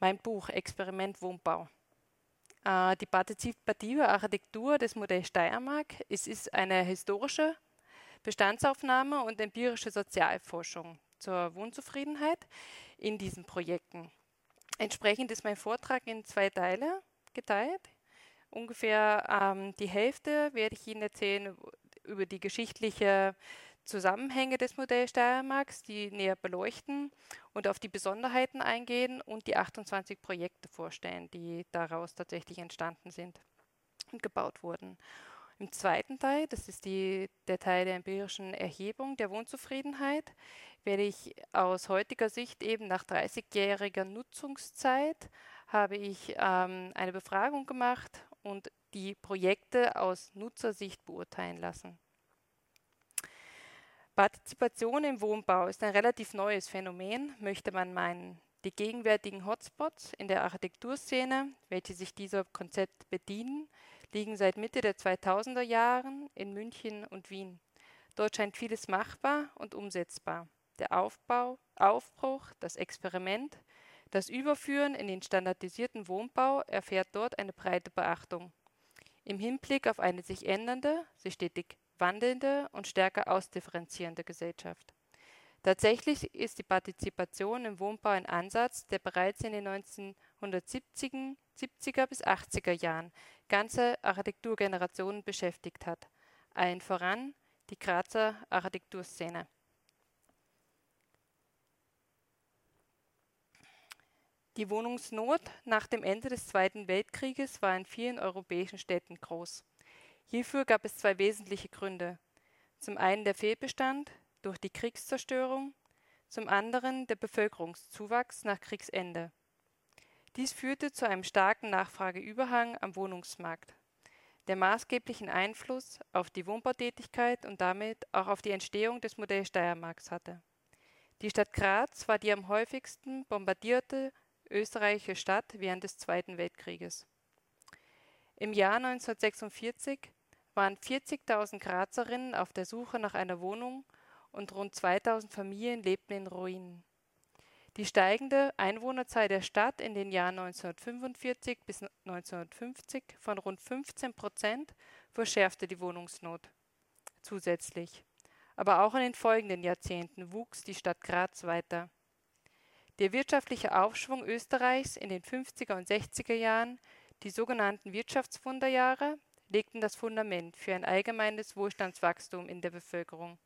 mein Buch Experiment Wohnbau. Äh, die partizipative Architektur des Modells Steiermark es ist eine historische Bestandsaufnahme und empirische Sozialforschung zur Wohnzufriedenheit in diesen Projekten. Entsprechend ist mein Vortrag in zwei Teile geteilt. Ungefähr ähm, die Hälfte werde ich Ihnen erzählen über die geschichtliche Zusammenhänge des Modells Steiermarks, die näher beleuchten und auf die Besonderheiten eingehen und die 28 Projekte vorstellen, die daraus tatsächlich entstanden sind und gebaut wurden. Im zweiten Teil, das ist die, der Teil der empirischen Erhebung der Wohnzufriedenheit, werde ich aus heutiger Sicht eben nach 30-jähriger Nutzungszeit habe ich ähm, eine Befragung gemacht und die Projekte aus Nutzersicht beurteilen lassen. Partizipation im Wohnbau ist ein relativ neues Phänomen, möchte man meinen. Die gegenwärtigen Hotspots in der Architekturszene, welche sich dieser Konzept bedienen, liegen seit Mitte der 2000er Jahren in München und Wien. Dort scheint vieles machbar und umsetzbar. Der Aufbau, Aufbruch, das Experiment, das Überführen in den standardisierten Wohnbau erfährt dort eine breite Beachtung. Im Hinblick auf eine sich ändernde, sich stetig wandelnde und stärker ausdifferenzierende Gesellschaft. Tatsächlich ist die Partizipation im Wohnbau ein Ansatz, der bereits in den 1970er 70er bis 80er Jahren ganze Architekturgenerationen beschäftigt hat, allen voran die Grazer Architekturszene. Die Wohnungsnot nach dem Ende des Zweiten Weltkrieges war in vielen europäischen Städten groß. Hierfür gab es zwei wesentliche Gründe. Zum einen der Fehlbestand durch die Kriegszerstörung, zum anderen der Bevölkerungszuwachs nach Kriegsende. Dies führte zu einem starken Nachfrageüberhang am Wohnungsmarkt, der maßgeblichen Einfluss auf die Wohnbautätigkeit und damit auch auf die Entstehung des Modells Steiermarks hatte. Die Stadt Graz war die am häufigsten bombardierte österreichische Stadt während des Zweiten Weltkrieges. Im Jahr 1946 waren 40.000 Grazerinnen auf der Suche nach einer Wohnung und rund 2.000 Familien lebten in Ruinen. Die steigende Einwohnerzahl der Stadt in den Jahren 1945 bis 1950 von rund 15 Prozent verschärfte die Wohnungsnot zusätzlich. Aber auch in den folgenden Jahrzehnten wuchs die Stadt Graz weiter. Der wirtschaftliche Aufschwung Österreichs in den 50er und 60er Jahren, die sogenannten Wirtschaftswunderjahre, legten das Fundament für ein allgemeines Wohlstandswachstum in der Bevölkerung.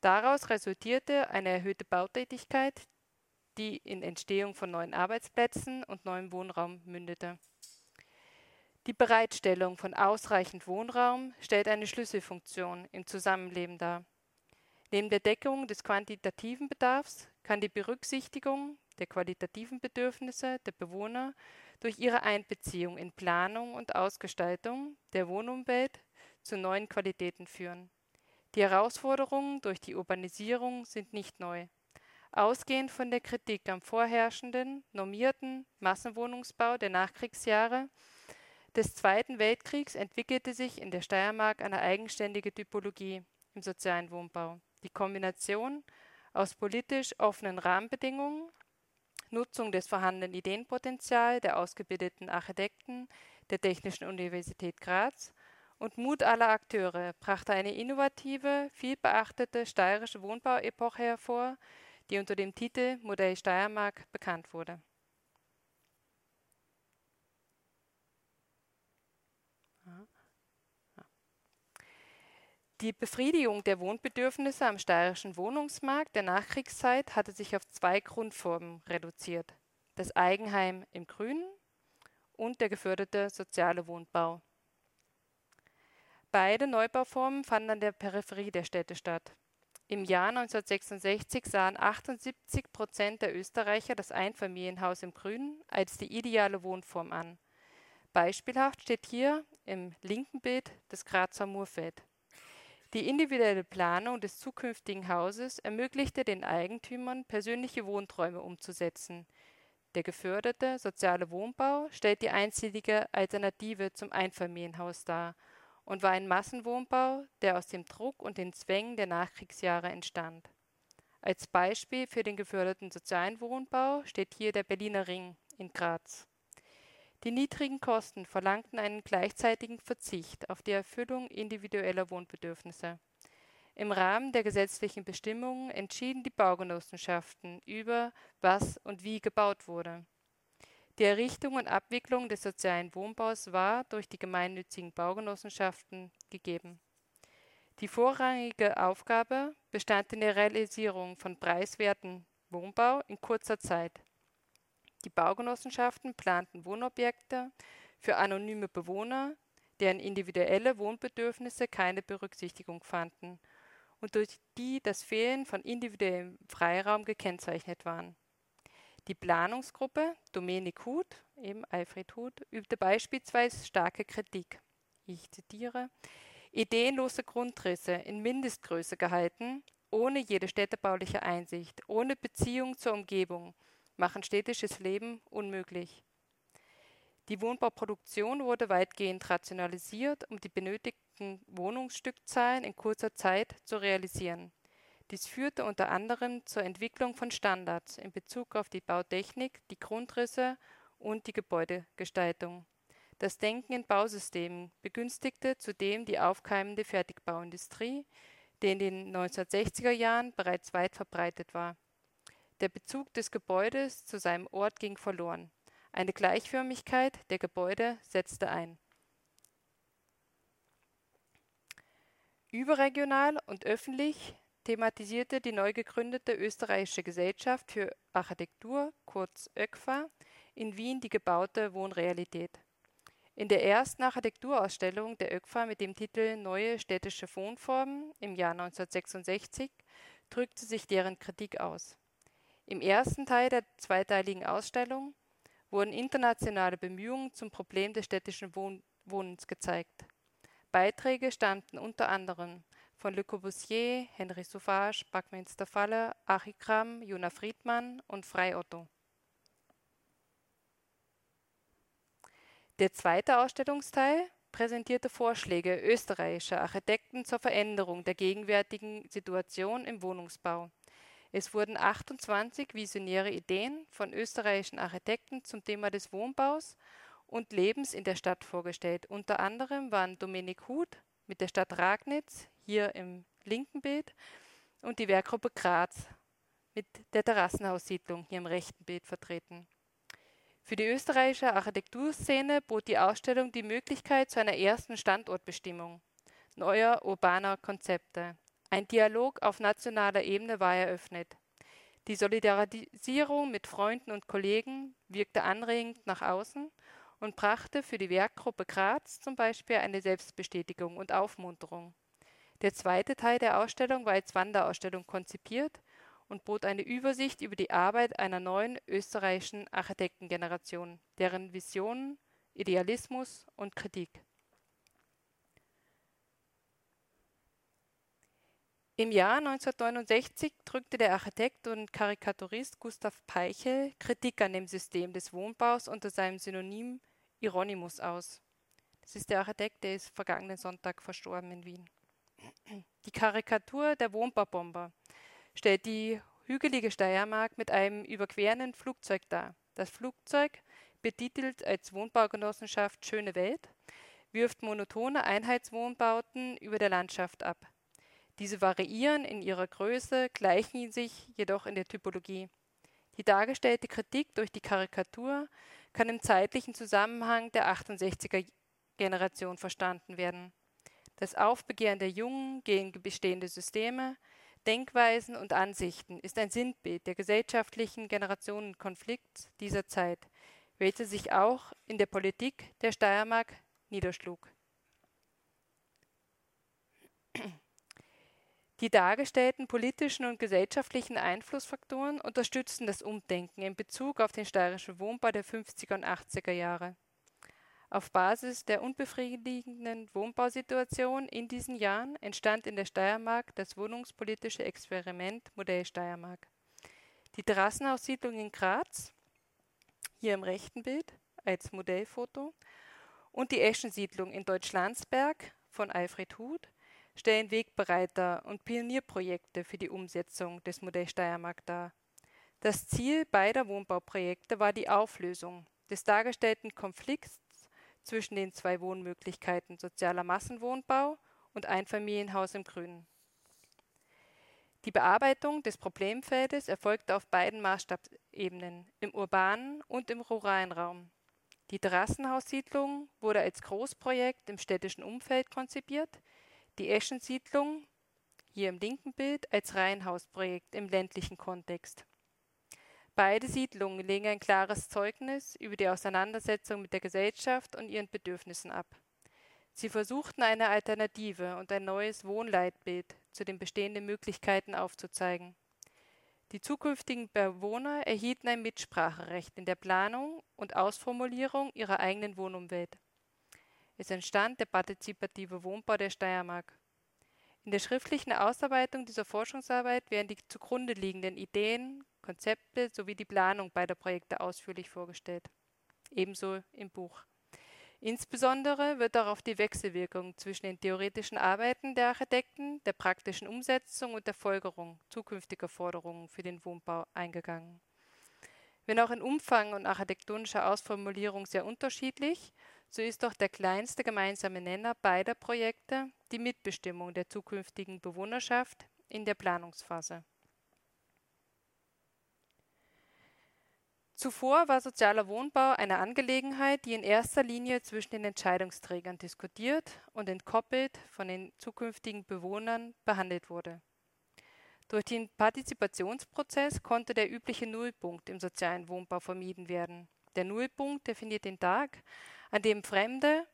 Daraus resultierte eine erhöhte Bautätigkeit, die in Entstehung von neuen Arbeitsplätzen und neuem Wohnraum mündete. Die Bereitstellung von ausreichend Wohnraum stellt eine Schlüsselfunktion im Zusammenleben dar. Neben der Deckung des quantitativen Bedarfs kann die Berücksichtigung der qualitativen Bedürfnisse der Bewohner durch ihre Einbeziehung in Planung und Ausgestaltung der Wohnumwelt zu neuen Qualitäten führen. Die Herausforderungen durch die Urbanisierung sind nicht neu. Ausgehend von der Kritik am vorherrschenden, normierten Massenwohnungsbau der Nachkriegsjahre des Zweiten Weltkriegs entwickelte sich in der Steiermark eine eigenständige Typologie im sozialen Wohnbau. Die Kombination aus politisch offenen Rahmenbedingungen Nutzung des vorhandenen Ideenpotenzials der ausgebildeten Architekten der Technischen Universität Graz und Mut aller Akteure brachte eine innovative, vielbeachtete steirische Wohnbauepoche hervor, die unter dem Titel Modell Steiermark bekannt wurde Die Befriedigung der Wohnbedürfnisse am steirischen Wohnungsmarkt der Nachkriegszeit hatte sich auf zwei Grundformen reduziert: das Eigenheim im Grünen und der geförderte soziale Wohnbau. Beide Neubauformen fanden an der Peripherie der Städte statt. Im Jahr 1966 sahen 78 Prozent der Österreicher das Einfamilienhaus im Grünen als die ideale Wohnform an. Beispielhaft steht hier im linken Bild das Grazer Murfeld die individuelle Planung des zukünftigen Hauses ermöglichte den Eigentümern, persönliche Wohnträume umzusetzen. Der geförderte soziale Wohnbau stellt die einzige Alternative zum Einfamilienhaus dar und war ein Massenwohnbau, der aus dem Druck und den Zwängen der Nachkriegsjahre entstand. Als Beispiel für den geförderten sozialen Wohnbau steht hier der Berliner Ring in Graz. Die niedrigen Kosten verlangten einen gleichzeitigen Verzicht auf die Erfüllung individueller Wohnbedürfnisse. Im Rahmen der gesetzlichen Bestimmungen entschieden die Baugenossenschaften über, was und wie gebaut wurde. Die Errichtung und Abwicklung des sozialen Wohnbaus war durch die gemeinnützigen Baugenossenschaften gegeben. Die vorrangige Aufgabe bestand in der Realisierung von preiswerten Wohnbau in kurzer Zeit. Die Baugenossenschaften planten Wohnobjekte für anonyme Bewohner, deren individuelle Wohnbedürfnisse keine Berücksichtigung fanden und durch die das Fehlen von individuellem Freiraum gekennzeichnet waren. Die Planungsgruppe Domenik Huth, eben Alfred Huth, übte beispielsweise starke Kritik. Ich zitiere: Ideenlose Grundrisse in Mindestgröße gehalten, ohne jede städtebauliche Einsicht, ohne Beziehung zur Umgebung, machen städtisches Leben unmöglich. Die Wohnbauproduktion wurde weitgehend rationalisiert, um die benötigten Wohnungsstückzahlen in kurzer Zeit zu realisieren. Dies führte unter anderem zur Entwicklung von Standards in Bezug auf die Bautechnik, die Grundrisse und die Gebäudegestaltung. Das Denken in Bausystemen begünstigte zudem die aufkeimende Fertigbauindustrie, die in den 1960er Jahren bereits weit verbreitet war. Der Bezug des Gebäudes zu seinem Ort ging verloren. Eine Gleichförmigkeit der Gebäude setzte ein. Überregional und öffentlich thematisierte die neu gegründete Österreichische Gesellschaft für Architektur, kurz ÖGFA, in Wien die gebaute Wohnrealität. In der ersten Architekturausstellung der ÖGFA mit dem Titel Neue städtische Wohnformen im Jahr 1966 drückte sich deren Kritik aus. Im ersten Teil der zweiteiligen Ausstellung wurden internationale Bemühungen zum Problem des städtischen Wohn Wohnens gezeigt. Beiträge stammten unter anderem von Le Corbusier, Henry Sauvage, Buckminster Falle, Achikram, Jona Friedmann und Frei Otto. Der zweite Ausstellungsteil präsentierte Vorschläge österreichischer Architekten zur Veränderung der gegenwärtigen Situation im Wohnungsbau. Es wurden 28 visionäre Ideen von österreichischen Architekten zum Thema des Wohnbaus und Lebens in der Stadt vorgestellt. Unter anderem waren Dominik Huth mit der Stadt Ragnitz, hier im linken Bild, und die Werkgruppe Graz mit der Terrassenhaussiedlung hier im rechten Bild vertreten. Für die österreichische Architekturszene bot die Ausstellung die Möglichkeit zu einer ersten Standortbestimmung neuer urbaner Konzepte. Ein Dialog auf nationaler Ebene war eröffnet. Die Solidarisierung mit Freunden und Kollegen wirkte anregend nach außen und brachte für die Werkgruppe Graz zum Beispiel eine Selbstbestätigung und Aufmunterung. Der zweite Teil der Ausstellung war als Wanderausstellung konzipiert und bot eine Übersicht über die Arbeit einer neuen österreichischen Architektengeneration, deren Visionen, Idealismus und Kritik. Im Jahr 1969 drückte der Architekt und Karikaturist Gustav Peichel Kritik an dem System des Wohnbaus unter seinem Synonym Hieronymus aus. Das ist der Architekt, der ist vergangenen Sonntag verstorben in Wien. Die Karikatur der Wohnbaubomber stellt die hügelige Steiermark mit einem überquerenden Flugzeug dar. Das Flugzeug, betitelt als Wohnbaugenossenschaft Schöne Welt, wirft monotone Einheitswohnbauten über der Landschaft ab. Diese variieren in ihrer Größe, gleichen sich jedoch in der Typologie. Die dargestellte Kritik durch die Karikatur kann im zeitlichen Zusammenhang der 68er Generation verstanden werden. Das Aufbegehren der Jungen gegen bestehende Systeme, Denkweisen und Ansichten ist ein Sinnbild der gesellschaftlichen Generationenkonflikts dieser Zeit, welcher sich auch in der Politik der Steiermark niederschlug. Die dargestellten politischen und gesellschaftlichen Einflussfaktoren unterstützen das Umdenken in Bezug auf den steirischen Wohnbau der 50er und 80er Jahre. Auf Basis der unbefriedigenden Wohnbausituation in diesen Jahren entstand in der Steiermark das wohnungspolitische Experiment Modell Steiermark. Die Terrassenhaussiedlung in Graz, hier im rechten Bild als Modellfoto, und die Eschensiedlung in Deutschlandsberg von Alfred Huth stellen Wegbereiter und Pionierprojekte für die Umsetzung des Modells Steiermark dar. Das Ziel beider Wohnbauprojekte war die Auflösung des dargestellten Konflikts zwischen den zwei Wohnmöglichkeiten sozialer Massenwohnbau und Einfamilienhaus im Grünen. Die Bearbeitung des Problemfeldes erfolgte auf beiden Maßstabsebenen, im urbanen und im ruralen Raum. Die Terrassenhaussiedlung wurde als Großprojekt im städtischen Umfeld konzipiert, die Eschensiedlung, hier im linken Bild, als Reihenhausprojekt im ländlichen Kontext. Beide Siedlungen legen ein klares Zeugnis über die Auseinandersetzung mit der Gesellschaft und ihren Bedürfnissen ab. Sie versuchten eine Alternative und ein neues Wohnleitbild zu den bestehenden Möglichkeiten aufzuzeigen. Die zukünftigen Bewohner erhielten ein Mitspracherecht in der Planung und Ausformulierung ihrer eigenen Wohnumwelt. Es entstand der partizipative Wohnbau der Steiermark. In der schriftlichen Ausarbeitung dieser Forschungsarbeit werden die zugrunde liegenden Ideen, Konzepte sowie die Planung beider Projekte ausführlich vorgestellt. Ebenso im Buch. Insbesondere wird darauf die Wechselwirkung zwischen den theoretischen Arbeiten der Architekten, der praktischen Umsetzung und der Folgerung zukünftiger Forderungen für den Wohnbau eingegangen. Wenn auch in Umfang und architektonischer Ausformulierung sehr unterschiedlich, so ist doch der kleinste gemeinsame Nenner beider Projekte die Mitbestimmung der zukünftigen Bewohnerschaft in der Planungsphase. Zuvor war sozialer Wohnbau eine Angelegenheit, die in erster Linie zwischen den Entscheidungsträgern diskutiert und entkoppelt von den zukünftigen Bewohnern behandelt wurde. Durch den Partizipationsprozess konnte der übliche Nullpunkt im sozialen Wohnbau vermieden werden. Der Nullpunkt definiert den Tag, an dem Fremde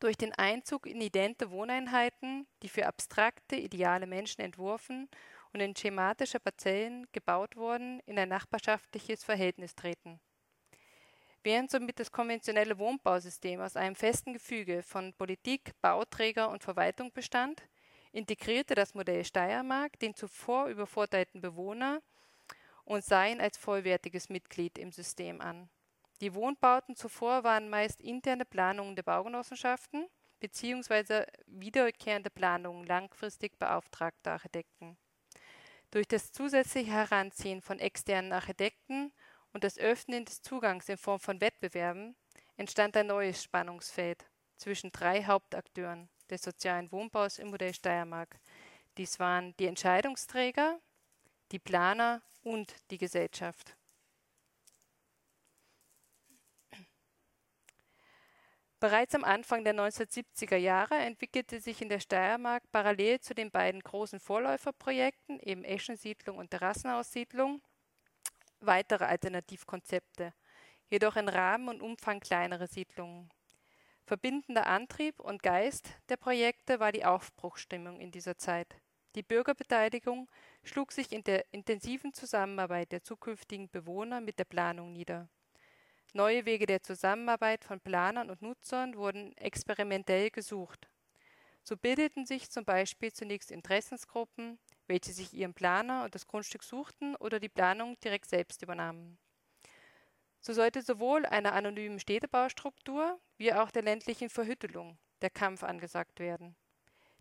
durch den Einzug in idente Wohneinheiten, die für abstrakte, ideale Menschen entworfen und in schematische Parzellen gebaut wurden, in ein nachbarschaftliches Verhältnis treten. Während somit das konventionelle Wohnbausystem aus einem festen Gefüge von Politik, Bauträger und Verwaltung bestand, integrierte das Modell Steiermark den zuvor übervorteilten Bewohner und sah ihn als vollwertiges Mitglied im System an. Die Wohnbauten zuvor waren meist interne Planungen der Baugenossenschaften bzw. wiederkehrende Planungen langfristig beauftragter Architekten. Durch das zusätzliche Heranziehen von externen Architekten und das Öffnen des Zugangs in Form von Wettbewerben entstand ein neues Spannungsfeld zwischen drei Hauptakteuren des sozialen Wohnbaus im Modell Steiermark. Dies waren die Entscheidungsträger, die Planer und die Gesellschaft. Bereits am Anfang der 1970er Jahre entwickelte sich in der Steiermark parallel zu den beiden großen Vorläuferprojekten, eben Eschensiedlung und Terrassenaussiedlung, weitere Alternativkonzepte, jedoch in Rahmen und Umfang kleinere Siedlungen. Verbindender Antrieb und Geist der Projekte war die Aufbruchstimmung in dieser Zeit. Die Bürgerbeteiligung schlug sich in der intensiven Zusammenarbeit der zukünftigen Bewohner mit der Planung nieder. Neue Wege der Zusammenarbeit von Planern und Nutzern wurden experimentell gesucht. So bildeten sich zum Beispiel zunächst Interessensgruppen, welche sich ihren Planer und das Grundstück suchten oder die Planung direkt selbst übernahmen. So sollte sowohl einer anonymen Städtebaustruktur wie auch der ländlichen Verhüttelung der Kampf angesagt werden.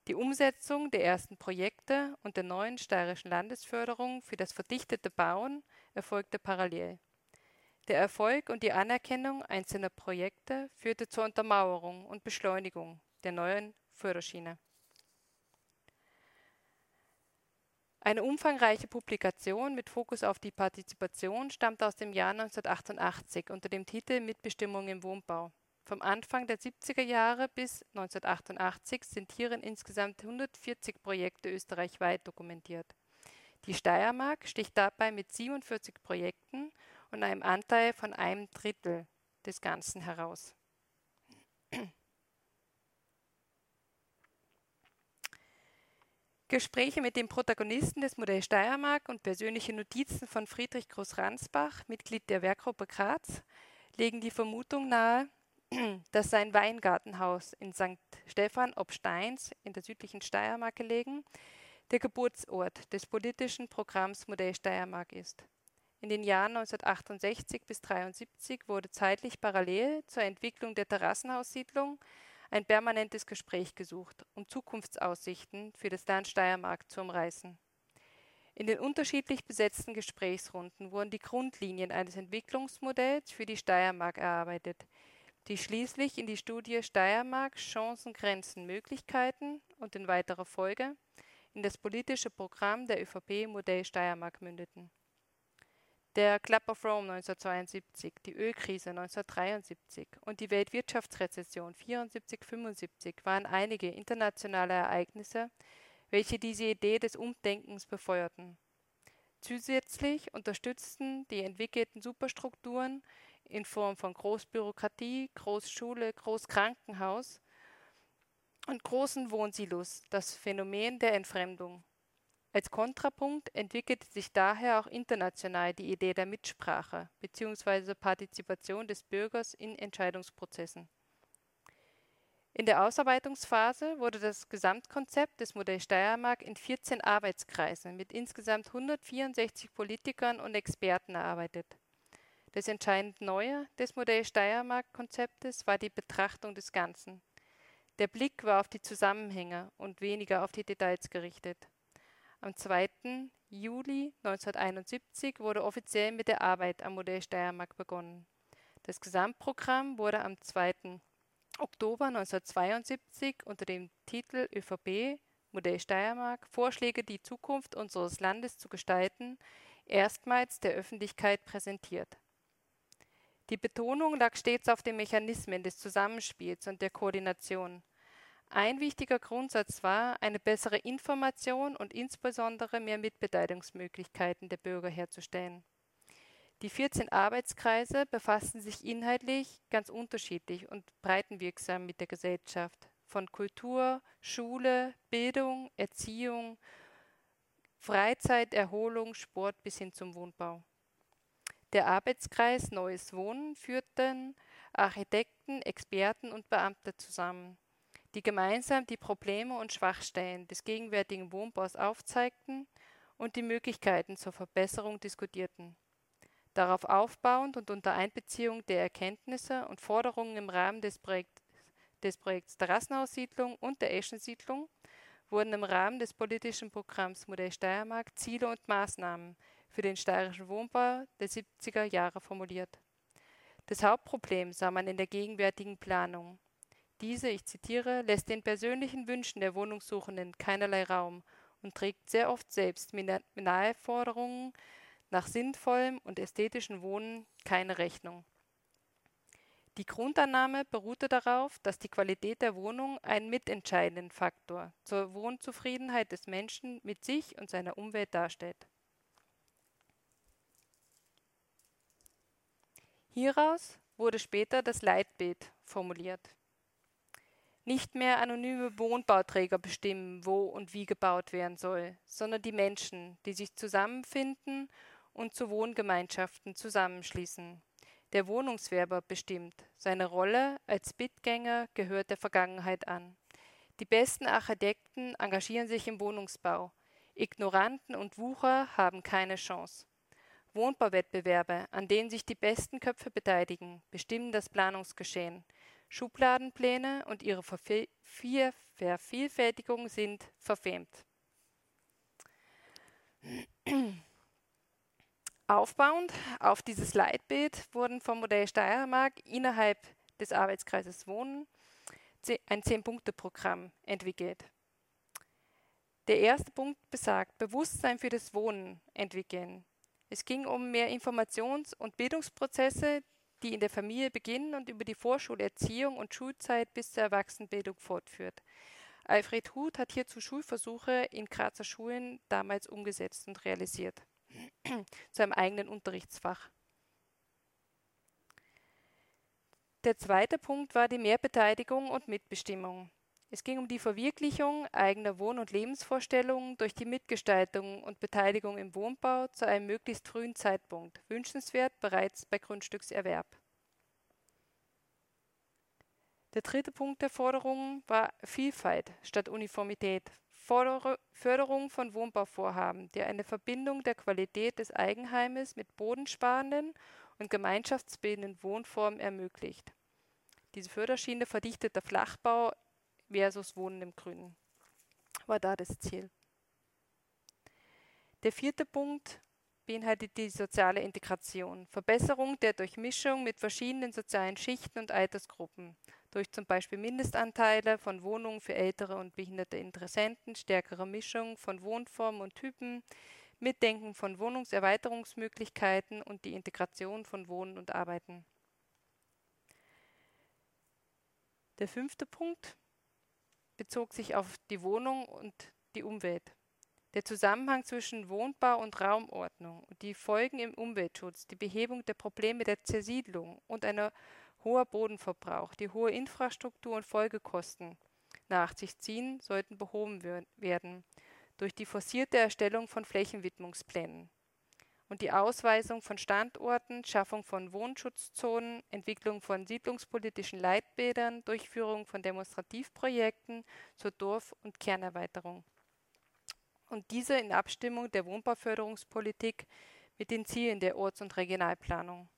Die Umsetzung der ersten Projekte und der neuen steirischen Landesförderung für das verdichtete Bauen erfolgte parallel. Der Erfolg und die Anerkennung einzelner Projekte führte zur Untermauerung und Beschleunigung der neuen Förderschiene. Eine umfangreiche Publikation mit Fokus auf die Partizipation stammt aus dem Jahr 1988 unter dem Titel Mitbestimmung im Wohnbau. Vom Anfang der 70er Jahre bis 1988 sind hierin insgesamt 140 Projekte österreichweit dokumentiert. Die Steiermark sticht dabei mit 47 Projekten und einem Anteil von einem Drittel des Ganzen heraus. Gespräche mit den Protagonisten des Modells Steiermark und persönliche Notizen von Friedrich Groß-Ransbach, Mitglied der Werkgruppe Graz, legen die Vermutung nahe, dass sein Weingartenhaus in St. Stephan ob Steins in der südlichen Steiermark gelegen der Geburtsort des politischen Programms Modell Steiermark ist. In den Jahren 1968 bis 1973 wurde zeitlich parallel zur Entwicklung der Terrassenhaussiedlung ein permanentes Gespräch gesucht, um Zukunftsaussichten für das Land Steiermark zu umreißen. In den unterschiedlich besetzten Gesprächsrunden wurden die Grundlinien eines Entwicklungsmodells für die Steiermark erarbeitet, die schließlich in die Studie Steiermark Chancen, Grenzen, Möglichkeiten und in weiterer Folge in das politische Programm der ÖVP Modell Steiermark mündeten. Der Club of Rome 1972, die Ölkrise 1973 und die Weltwirtschaftsrezession 74-75 waren einige internationale Ereignisse, welche diese Idee des Umdenkens befeuerten. Zusätzlich unterstützten die entwickelten Superstrukturen in Form von Großbürokratie, Großschule, Großkrankenhaus und großen Wohnsilos das Phänomen der Entfremdung. Als Kontrapunkt entwickelte sich daher auch international die Idee der Mitsprache bzw. Partizipation des Bürgers in Entscheidungsprozessen. In der Ausarbeitungsphase wurde das Gesamtkonzept des Modells Steiermark in 14 Arbeitskreise mit insgesamt 164 Politikern und Experten erarbeitet. Das entscheidend Neue des Modell Steiermark-Konzeptes war die Betrachtung des Ganzen. Der Blick war auf die Zusammenhänge und weniger auf die Details gerichtet. Am 2. Juli 1971 wurde offiziell mit der Arbeit am Modell Steiermark begonnen. Das Gesamtprogramm wurde am 2. Oktober 1972 unter dem Titel ÖVP Modell Steiermark Vorschläge, die Zukunft unseres Landes zu gestalten, erstmals der Öffentlichkeit präsentiert. Die Betonung lag stets auf den Mechanismen des Zusammenspiels und der Koordination. Ein wichtiger Grundsatz war, eine bessere Information und insbesondere mehr Mitbeteiligungsmöglichkeiten der Bürger herzustellen. Die 14 Arbeitskreise befassten sich inhaltlich ganz unterschiedlich und breitenwirksam mit der Gesellschaft, von Kultur, Schule, Bildung, Erziehung, Freizeit, Erholung, Sport bis hin zum Wohnbau. Der Arbeitskreis Neues Wohnen führten Architekten, Experten und Beamte zusammen, die gemeinsam die Probleme und Schwachstellen des gegenwärtigen Wohnbaus aufzeigten und die Möglichkeiten zur Verbesserung diskutierten. Darauf aufbauend und unter Einbeziehung der Erkenntnisse und Forderungen im Rahmen des, Projekt, des Projekts Terrassenhaussiedlung und der Eschensiedlung wurden im Rahmen des politischen Programms Modell Steiermark Ziele und Maßnahmen für den steirischen Wohnbau der 70er Jahre formuliert. Das Hauptproblem sah man in der gegenwärtigen Planung. Diese, ich zitiere, lässt den persönlichen Wünschen der Wohnungssuchenden keinerlei Raum und trägt sehr oft selbst Minimalforderungen nach sinnvollem und ästhetischen Wohnen keine Rechnung. Die Grundannahme beruhte darauf, dass die Qualität der Wohnung einen mitentscheidenden Faktor zur Wohnzufriedenheit des Menschen mit sich und seiner Umwelt darstellt. Hieraus wurde später das Leitbild formuliert. Nicht mehr anonyme Wohnbauträger bestimmen, wo und wie gebaut werden soll, sondern die Menschen, die sich zusammenfinden und zu Wohngemeinschaften zusammenschließen. Der Wohnungswerber bestimmt. Seine Rolle als Bittgänger gehört der Vergangenheit an. Die besten Architekten engagieren sich im Wohnungsbau. Ignoranten und Wucher haben keine Chance. Wohnbauwettbewerbe, an denen sich die besten Köpfe beteiligen, bestimmen das Planungsgeschehen. Schubladenpläne und ihre Vervielfältigung sind verfemt. Aufbauend auf dieses Leitbild wurden vom Modell Steiermark innerhalb des Arbeitskreises Wohnen ein Zehn-Punkte-Programm entwickelt. Der erste Punkt besagt, Bewusstsein für das Wohnen entwickeln. Es ging um mehr Informations- und Bildungsprozesse, die in der Familie beginnen und über die Vorschulerziehung und Schulzeit bis zur Erwachsenenbildung fortführt. Alfred Huth hat hierzu Schulversuche in Grazer Schulen damals umgesetzt und realisiert zu einem eigenen Unterrichtsfach. Der zweite Punkt war die Mehrbeteiligung und Mitbestimmung. Es ging um die Verwirklichung eigener Wohn- und Lebensvorstellungen durch die Mitgestaltung und Beteiligung im Wohnbau zu einem möglichst frühen Zeitpunkt, wünschenswert bereits bei Grundstückserwerb. Der dritte Punkt der Forderungen war Vielfalt statt Uniformität, Förderung von Wohnbauvorhaben, die eine Verbindung der Qualität des Eigenheimes mit bodensparenden und gemeinschaftsbildenden Wohnformen ermöglicht. Diese Förderschiene verdichteter Flachbau versus Wohnen im Grünen war da das Ziel. Der vierte Punkt beinhaltet die soziale Integration, Verbesserung der Durchmischung mit verschiedenen sozialen Schichten und Altersgruppen, durch zum Beispiel Mindestanteile von Wohnungen für ältere und behinderte Interessenten, stärkere Mischung von Wohnformen und Typen, Mitdenken von Wohnungserweiterungsmöglichkeiten und die Integration von Wohnen und Arbeiten. Der fünfte Punkt bezog sich auf die Wohnung und die Umwelt. Der Zusammenhang zwischen Wohnbau und Raumordnung die Folgen im Umweltschutz, die Behebung der Probleme der Zersiedlung und einer hoher Bodenverbrauch, die hohe Infrastruktur und Folgekosten nach sich ziehen, sollten behoben werden durch die forcierte Erstellung von Flächenwidmungsplänen und die Ausweisung von Standorten, Schaffung von Wohnschutzzonen, Entwicklung von siedlungspolitischen Leitbildern, Durchführung von Demonstrativprojekten zur Dorf- und Kernerweiterung. Und diese in Abstimmung der Wohnbauförderungspolitik mit den Zielen der Orts- und Regionalplanung.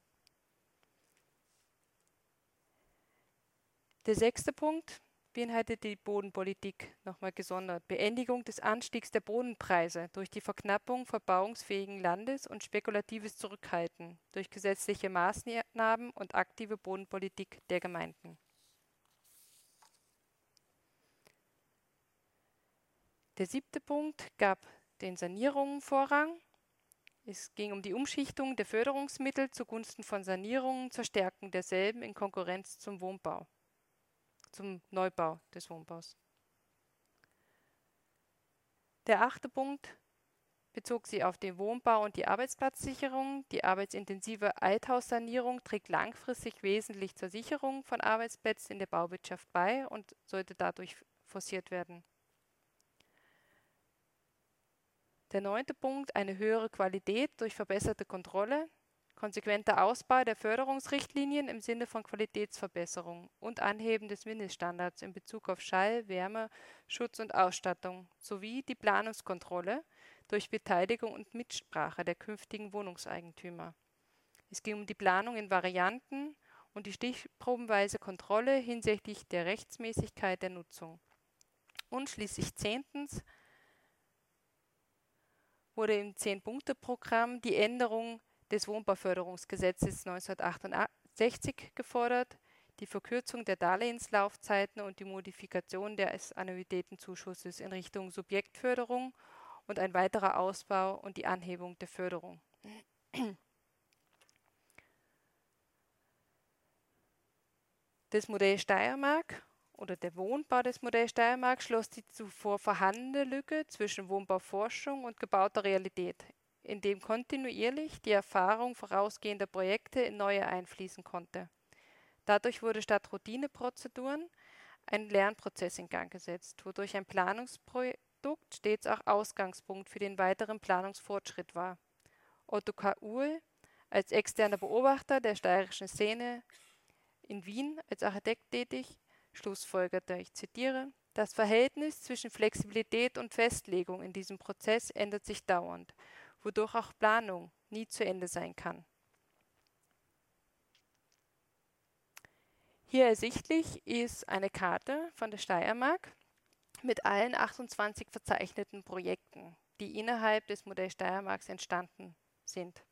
Der sechste Punkt beinhaltet die Bodenpolitik nochmal gesondert. Beendigung des Anstiegs der Bodenpreise durch die Verknappung verbauungsfähigen Landes und spekulatives Zurückhalten durch gesetzliche Maßnahmen und aktive Bodenpolitik der Gemeinden. Der siebte Punkt gab den Sanierungen Vorrang. Es ging um die Umschichtung der Förderungsmittel zugunsten von Sanierungen zur Stärkung derselben in Konkurrenz zum Wohnbau zum Neubau des Wohnbaus. Der achte Punkt bezog sich auf den Wohnbau und die Arbeitsplatzsicherung. Die arbeitsintensive Althaussanierung trägt langfristig wesentlich zur Sicherung von Arbeitsplätzen in der Bauwirtschaft bei und sollte dadurch forciert werden. Der neunte Punkt, eine höhere Qualität durch verbesserte Kontrolle konsequenter Ausbau der Förderungsrichtlinien im Sinne von Qualitätsverbesserung und Anheben des Mindeststandards in Bezug auf Schall, Wärme, Schutz und Ausstattung sowie die Planungskontrolle durch Beteiligung und Mitsprache der künftigen Wohnungseigentümer. Es ging um die Planung in Varianten und die stichprobenweise Kontrolle hinsichtlich der Rechtsmäßigkeit der Nutzung. Und schließlich zehntens wurde im Zehn-Punkte-Programm die Änderung des Wohnbauförderungsgesetzes 1968 gefordert, die Verkürzung der Darlehenslaufzeiten und die Modifikation des Annuitätenzuschusses in Richtung Subjektförderung und ein weiterer Ausbau und die Anhebung der Förderung. Das Modell Steiermark oder der Wohnbau des Modells Steiermark schloss die zuvor vorhandene Lücke zwischen Wohnbauforschung und gebauter Realität in dem kontinuierlich die Erfahrung vorausgehender Projekte in neue einfließen konnte. Dadurch wurde statt Routineprozeduren ein Lernprozess in Gang gesetzt, wodurch ein Planungsprodukt stets auch Ausgangspunkt für den weiteren Planungsfortschritt war. Otto K. Uhl als externer Beobachter der steirischen Szene in Wien als Architekt tätig, schlussfolgerte, ich zitiere, das Verhältnis zwischen Flexibilität und Festlegung in diesem Prozess ändert sich dauernd wodurch auch Planung nie zu Ende sein kann. Hier ersichtlich ist eine Karte von der Steiermark mit allen 28 verzeichneten Projekten, die innerhalb des Modells Steiermarks entstanden sind.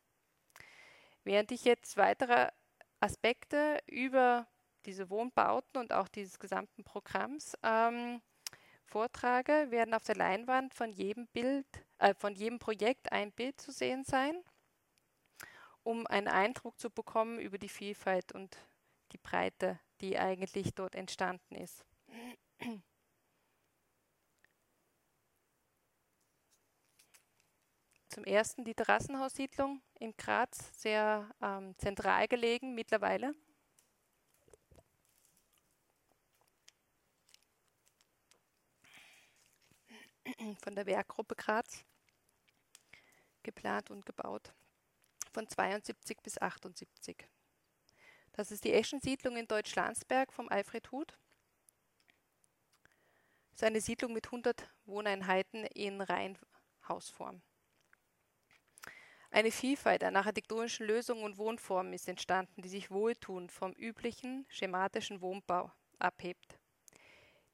Während ich jetzt weitere Aspekte über diese Wohnbauten und auch dieses gesamten Programms ähm, vortrage, werden auf der Leinwand von jedem Bild, äh, von jedem Projekt ein Bild zu sehen sein, um einen Eindruck zu bekommen über die Vielfalt und die Breite, die eigentlich dort entstanden ist. Zum ersten die Terrassenhaussiedlung in Graz, sehr ähm, zentral gelegen mittlerweile. von der Werkgruppe Graz geplant und gebaut von 72 bis 78. Das ist die Eschensiedlung in Deutschlandsberg vom Alfred Huth. Das ist eine Siedlung mit 100 Wohneinheiten in Reihenhausform. Eine Vielfalt an architektonischen Lösungen und Wohnformen ist entstanden, die sich wohltuend vom üblichen schematischen Wohnbau abhebt.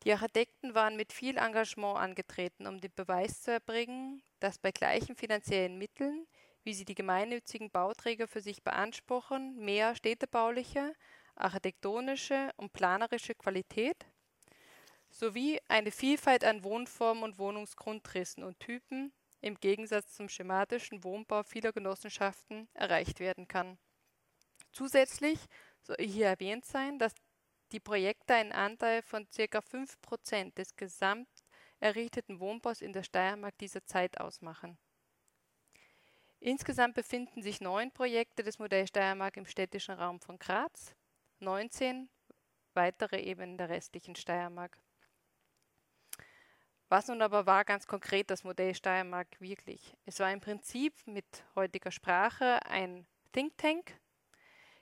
Die Architekten waren mit viel Engagement angetreten, um den Beweis zu erbringen, dass bei gleichen finanziellen Mitteln, wie sie die gemeinnützigen Bauträger für sich beanspruchen, mehr städtebauliche, architektonische und planerische Qualität sowie eine Vielfalt an Wohnformen und Wohnungsgrundrissen und Typen im Gegensatz zum schematischen Wohnbau vieler Genossenschaften erreicht werden kann. Zusätzlich soll hier erwähnt sein, dass die Projekte einen Anteil von ca. 5% des gesamt errichteten Wohnbaus in der Steiermark dieser Zeit ausmachen. Insgesamt befinden sich neun Projekte des Modell Steiermark im städtischen Raum von Graz, 19 weitere eben in der restlichen Steiermark. Was nun aber war ganz konkret das Modell Steiermark wirklich? Es war im Prinzip mit heutiger Sprache ein Think Tank,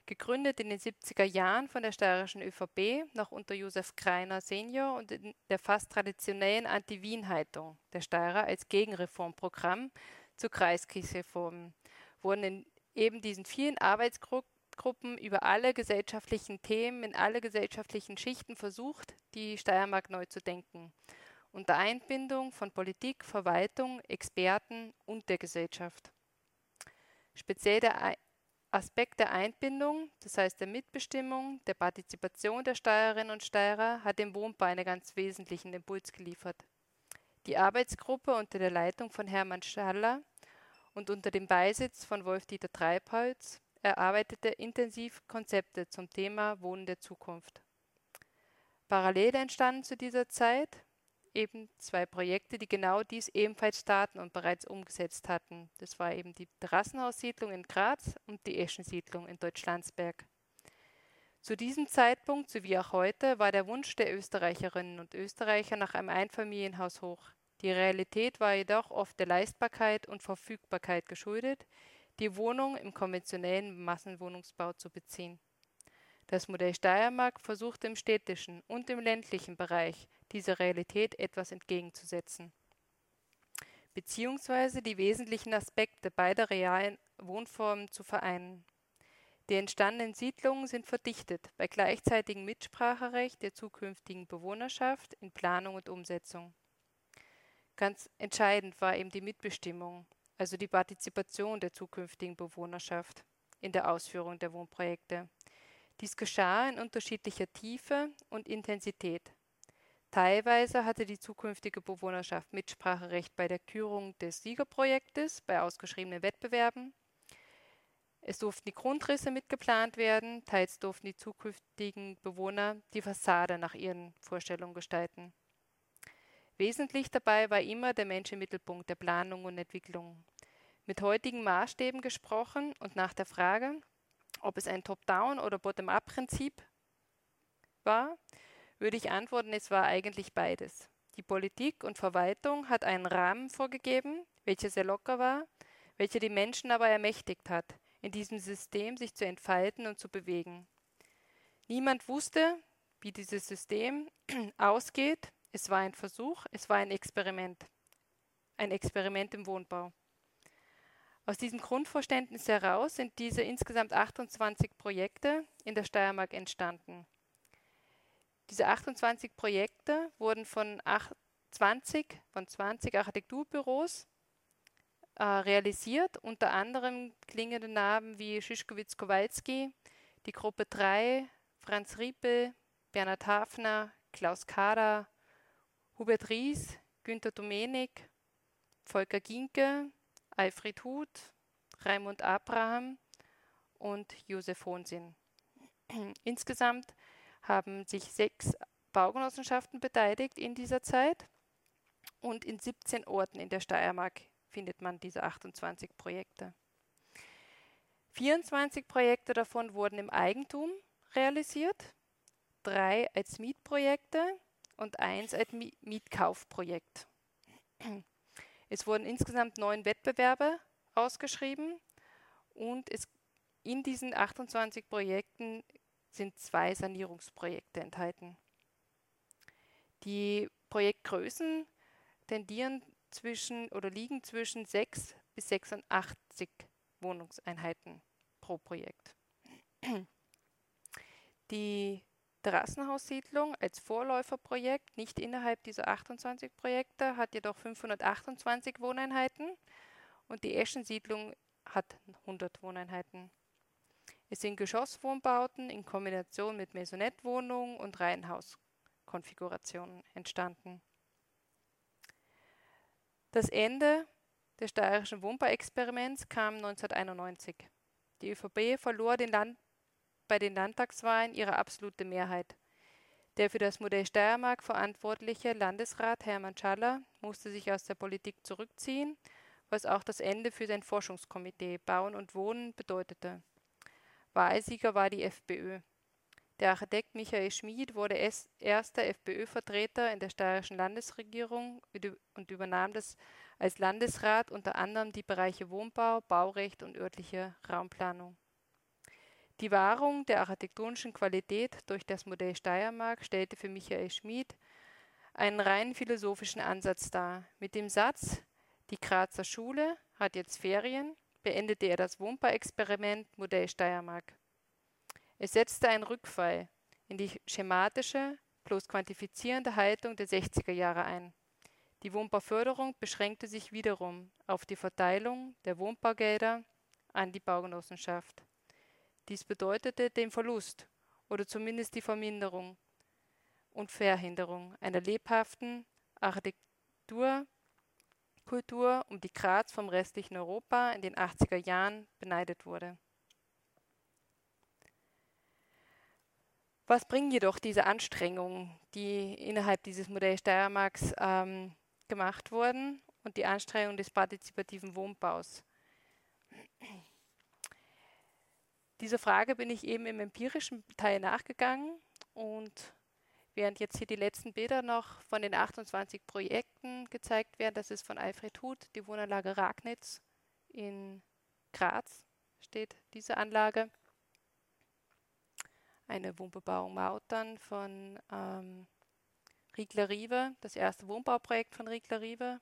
gegründet in den 70er Jahren von der steirischen ÖVP, noch unter Josef Kreiner Senior und in der fast traditionellen Anti-Wien-Haltung der Steirer als Gegenreformprogramm zu Kreiskriegreformen, wurden in eben diesen vielen Arbeitsgruppen über alle gesellschaftlichen Themen in alle gesellschaftlichen Schichten versucht, die Steiermark neu zu denken unter Einbindung von Politik, Verwaltung, Experten und der Gesellschaft. Speziell der Aspekt der Einbindung, das heißt der Mitbestimmung, der Partizipation der Steuerinnen und Steuerer, hat dem Wohnbau einen ganz wesentlichen Impuls geliefert. Die Arbeitsgruppe unter der Leitung von Hermann Schaller und unter dem Beisitz von Wolf-Dieter Treibholz erarbeitete intensiv Konzepte zum Thema Wohnen der Zukunft. Parallel entstanden zu dieser Zeit eben zwei Projekte, die genau dies ebenfalls starten und bereits umgesetzt hatten. Das war eben die Terrassenhaussiedlung in Graz und die Eschensiedlung in Deutschlandsberg. Zu diesem Zeitpunkt sowie auch heute war der Wunsch der Österreicherinnen und Österreicher nach einem Einfamilienhaus hoch. Die Realität war jedoch oft der Leistbarkeit und Verfügbarkeit geschuldet, die Wohnung im konventionellen Massenwohnungsbau zu beziehen. Das Modell Steiermark versucht im städtischen und im ländlichen Bereich dieser Realität etwas entgegenzusetzen, beziehungsweise die wesentlichen Aspekte beider realen Wohnformen zu vereinen. Die entstandenen Siedlungen sind verdichtet bei gleichzeitigem Mitspracherecht der zukünftigen Bewohnerschaft in Planung und Umsetzung. Ganz entscheidend war eben die Mitbestimmung, also die Partizipation der zukünftigen Bewohnerschaft in der Ausführung der Wohnprojekte. Dies geschah in unterschiedlicher Tiefe und Intensität. Teilweise hatte die zukünftige Bewohnerschaft Mitspracherecht bei der Kürung des Siegerprojektes, bei ausgeschriebenen Wettbewerben. Es durften die Grundrisse mitgeplant werden, teils durften die zukünftigen Bewohner die Fassade nach ihren Vorstellungen gestalten. Wesentlich dabei war immer der Mensch im Mittelpunkt der Planung und Entwicklung. Mit heutigen Maßstäben gesprochen und nach der Frage, ob es ein Top-Down- oder Bottom-up-Prinzip war, würde ich antworten, es war eigentlich beides. Die Politik und Verwaltung hat einen Rahmen vorgegeben, welcher sehr locker war, welcher die Menschen aber ermächtigt hat, in diesem System sich zu entfalten und zu bewegen. Niemand wusste, wie dieses System ausgeht. Es war ein Versuch, es war ein Experiment. Ein Experiment im Wohnbau. Aus diesem Grundverständnis heraus sind diese insgesamt 28 Projekte in der Steiermark entstanden. Diese 28 Projekte wurden von 20, von 20 Architekturbüros äh, realisiert, unter anderem klingende Namen wie Schischkowitz-Kowalski, die Gruppe 3, Franz Riepel, Bernhard Hafner, Klaus Kader, Hubert Ries, Günter Domenik, Volker Ginke, Alfred Huth, Raimund Abraham und Josef Hohnsinn. Insgesamt haben sich sechs Baugenossenschaften beteiligt in dieser Zeit und in 17 Orten in der Steiermark findet man diese 28 Projekte. 24 Projekte davon wurden im Eigentum realisiert, drei als Mietprojekte und eins als Mietkaufprojekt. Es wurden insgesamt neun Wettbewerbe ausgeschrieben und in diesen 28 Projekten sind zwei Sanierungsprojekte enthalten. Die Projektgrößen tendieren zwischen oder liegen zwischen 6 bis 86 Wohnungseinheiten pro Projekt. Die Terrassenhaussiedlung als Vorläuferprojekt, nicht innerhalb dieser 28 Projekte, hat jedoch 528 Wohneinheiten und die Eschensiedlung hat 100 Wohneinheiten. Es sind Geschosswohnbauten in Kombination mit Maisonettwohnungen und Reihenhauskonfigurationen entstanden. Das Ende des steirischen Wohnbauexperiments kam 1991. Die ÖVP verlor den Land bei den Landtagswahlen ihre absolute Mehrheit. Der für das Modell Steiermark verantwortliche Landesrat Hermann Schaller musste sich aus der Politik zurückziehen, was auch das Ende für sein Forschungskomitee Bauen und Wohnen bedeutete. Wahlsieger war die FPÖ. Der Architekt Michael Schmid wurde erster FPÖ-Vertreter in der steirischen Landesregierung und übernahm das als Landesrat unter anderem die Bereiche Wohnbau, Baurecht und örtliche Raumplanung. Die Wahrung der architektonischen Qualität durch das Modell Steiermark stellte für Michael Schmid einen rein philosophischen Ansatz dar. Mit dem Satz, die Grazer Schule hat jetzt Ferien, beendete er das Wohnbauexperiment Modell Steiermark. Es setzte einen Rückfall in die schematische, bloß quantifizierende Haltung der 60er Jahre ein. Die Wohnbauförderung beschränkte sich wiederum auf die Verteilung der Wohnbaugelder an die Baugenossenschaft. Dies bedeutete den Verlust oder zumindest die Verminderung und Verhinderung einer lebhaften Architekturkultur, um die Graz vom restlichen Europa in den 80er Jahren beneidet wurde. Was bringen jedoch diese Anstrengungen, die innerhalb dieses Modells Steiermarks ähm, gemacht wurden und die Anstrengungen des partizipativen Wohnbaus? Dieser Frage bin ich eben im empirischen Teil nachgegangen und während jetzt hier die letzten Bilder noch von den 28 Projekten gezeigt werden, das ist von Alfred Huth, die Wohnanlage Ragnitz in Graz steht diese Anlage eine Wohnbebauung Mautern von ähm, Riegler Riebe, das erste Wohnbauprojekt von Riegler Riebe,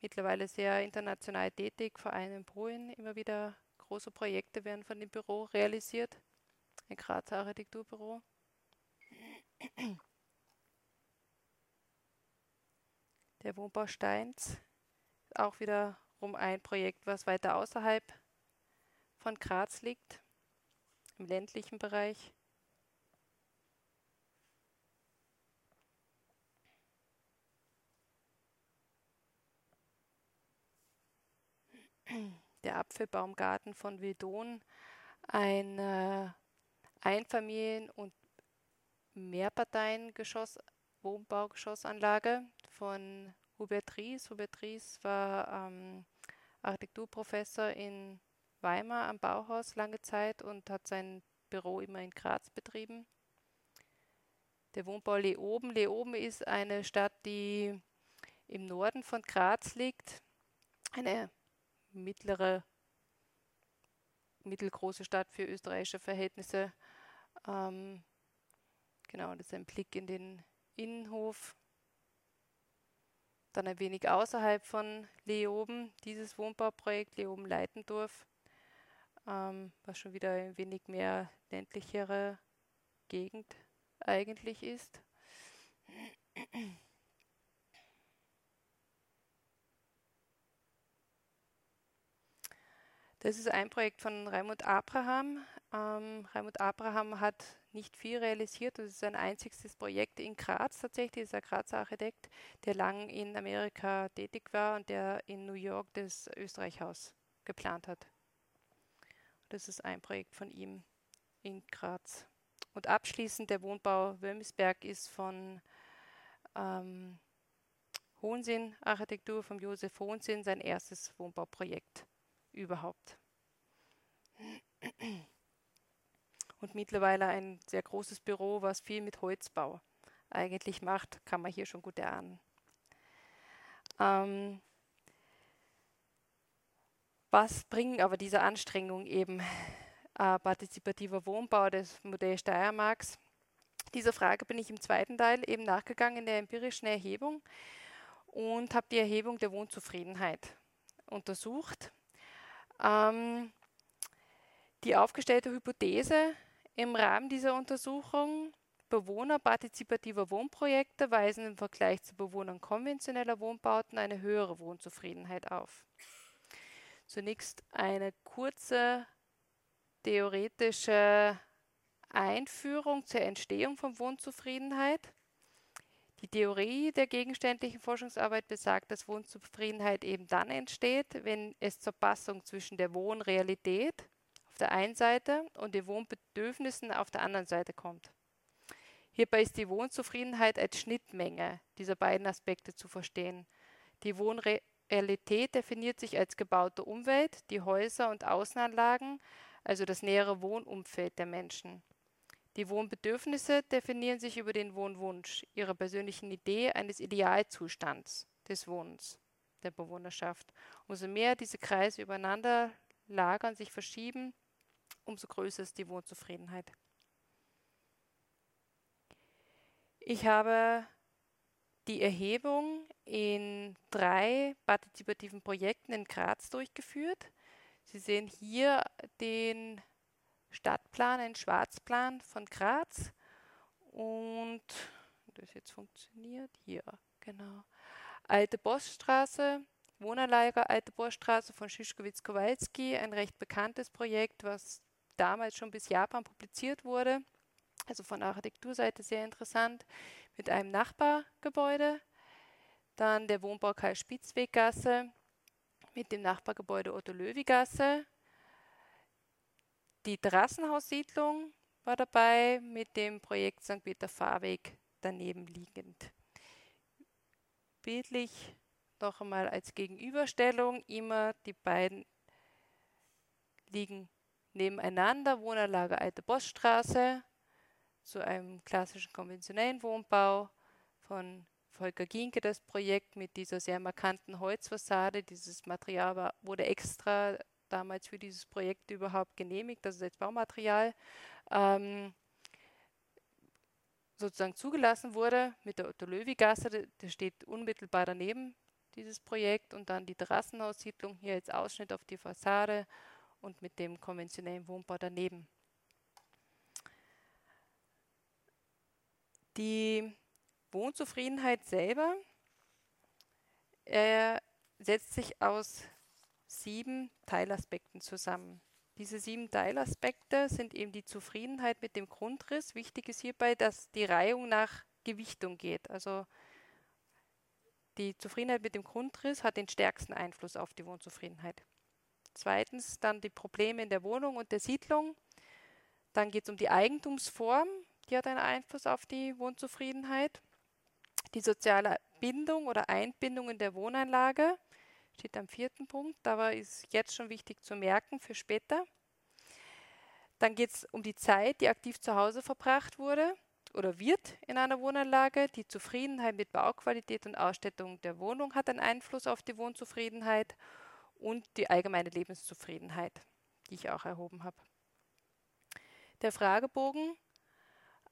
mittlerweile sehr international tätig, vor allem in Polen. Immer wieder große Projekte werden von dem Büro realisiert, ein Grazer Architekturbüro. Der Wohnbau Steins, auch wiederum ein Projekt, was weiter außerhalb von Graz liegt, im ländlichen Bereich. der Apfelbaumgarten von Wildon, ein äh, Einfamilien- und Mehrparteien-Geschoss, Wohnbaugeschossanlage von Hubert Ries. Hubert Ries war ähm, Architekturprofessor in Weimar am Bauhaus lange Zeit und hat sein Büro immer in Graz betrieben. Der Wohnbau Leoben. Leoben ist eine Stadt, die im Norden von Graz liegt. Eine mittlere, mittelgroße Stadt für österreichische Verhältnisse. Ähm, genau, das ist ein Blick in den Innenhof. Dann ein wenig außerhalb von Leoben, dieses Wohnbauprojekt Leoben-Leitendorf, ähm, was schon wieder ein wenig mehr ländlichere Gegend eigentlich ist. Das ist ein Projekt von Raimund Abraham. Ähm, Raimund Abraham hat nicht viel realisiert. Das ist sein einziges Projekt in Graz tatsächlich. Das ist ein Grazer Architekt, der lang in Amerika tätig war und der in New York das Österreichhaus geplant hat. Das ist ein Projekt von ihm in Graz. Und abschließend der Wohnbau Wölmisberg ist von ähm, Hohensinn Architektur, von Josef Hohensinn, sein erstes Wohnbauprojekt überhaupt. Und mittlerweile ein sehr großes Büro, was viel mit Holzbau eigentlich macht, kann man hier schon gut erahnen. Ähm, was bringen aber diese Anstrengungen eben äh, partizipativer Wohnbau des Modell Steiermarks? Dieser Frage bin ich im zweiten Teil eben nachgegangen in der empirischen Erhebung und habe die Erhebung der Wohnzufriedenheit untersucht. Ähm, Die aufgestellte Hypothese im Rahmen dieser Untersuchung Bewohner partizipativer Wohnprojekte weisen im Vergleich zu Bewohnern konventioneller Wohnbauten eine höhere Wohnzufriedenheit auf. Zunächst eine kurze theoretische Einführung zur Entstehung von Wohnzufriedenheit. Die Theorie der gegenständlichen Forschungsarbeit besagt, dass Wohnzufriedenheit eben dann entsteht, wenn es zur Passung zwischen der Wohnrealität auf der einen Seite und den Wohnbedürfnissen auf der anderen Seite kommt. Hierbei ist die Wohnzufriedenheit als Schnittmenge dieser beiden Aspekte zu verstehen. Die Wohnrealität definiert sich als gebaute Umwelt, die Häuser und Außenanlagen, also das nähere Wohnumfeld der Menschen. Die Wohnbedürfnisse definieren sich über den Wohnwunsch, ihrer persönlichen Idee eines Idealzustands des Wohnens der Bewohnerschaft. Umso mehr diese Kreise übereinander lagern, sich verschieben, umso größer ist die Wohnzufriedenheit. Ich habe die Erhebung in drei partizipativen Projekten in Graz durchgeführt. Sie sehen hier den Stadtplan, einen Schwarzplan von Graz. Und das jetzt funktioniert hier, genau. Alte Bossstraße, Wohnerlager Alte Bossstraße von Schischkowitz-Kowalski, ein recht bekanntes Projekt, was damals schon bis Japan publiziert wurde also von der Architekturseite sehr interessant, mit einem Nachbargebäude. Dann der Wohnbau Karl Spitzweggasse mit dem Nachbargebäude Otto-Löwi-Gasse. Die Terrassenhaussiedlung war dabei mit dem Projekt St. Peter Fahrweg daneben liegend. Bildlich noch einmal als Gegenüberstellung immer die beiden liegen nebeneinander. Wohnerlager Alte Bossstraße zu einem klassischen konventionellen Wohnbau von Volker Ginke das Projekt mit dieser sehr markanten Holzfassade. Dieses Material war, wurde extra damals für dieses Projekt überhaupt genehmigt, also als Baumaterial ähm, sozusagen zugelassen wurde mit der Otto-Löwi-Gasse, der steht unmittelbar daneben, dieses Projekt, und dann die Terrassenhaussiedlung hier als Ausschnitt auf die Fassade und mit dem konventionellen Wohnbau daneben. Die Wohnzufriedenheit selber äh, setzt sich aus sieben Teilaspekten zusammen. Diese sieben Teilaspekte sind eben die Zufriedenheit mit dem Grundriss. Wichtig ist hierbei, dass die Reihung nach Gewichtung geht. Also die Zufriedenheit mit dem Grundriss hat den stärksten Einfluss auf die Wohnzufriedenheit. Zweitens dann die Probleme in der Wohnung und der Siedlung. Dann geht es um die Eigentumsform die hat einen Einfluss auf die Wohnzufriedenheit. Die soziale Bindung oder Einbindung in der Wohneinlage steht am vierten Punkt, aber ist jetzt schon wichtig zu merken für später. Dann geht es um die Zeit, die aktiv zu Hause verbracht wurde oder wird in einer Wohnanlage. Die Zufriedenheit mit Bauqualität und Ausstattung der Wohnung hat einen Einfluss auf die Wohnzufriedenheit und die allgemeine Lebenszufriedenheit, die ich auch erhoben habe. Der Fragebogen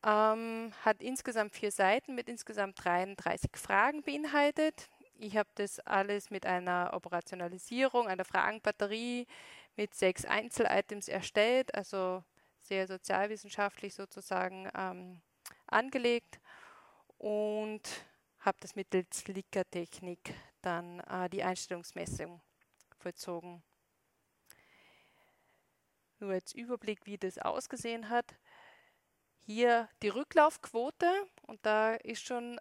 ähm, hat insgesamt vier Seiten mit insgesamt 33 Fragen beinhaltet. Ich habe das alles mit einer Operationalisierung, einer Fragenbatterie mit sechs Einzelitems erstellt, also sehr sozialwissenschaftlich sozusagen ähm, angelegt und habe das mittels Licker-Technik dann äh, die Einstellungsmessung vollzogen. Nur als Überblick, wie das ausgesehen hat hier die Rücklaufquote und da ist schon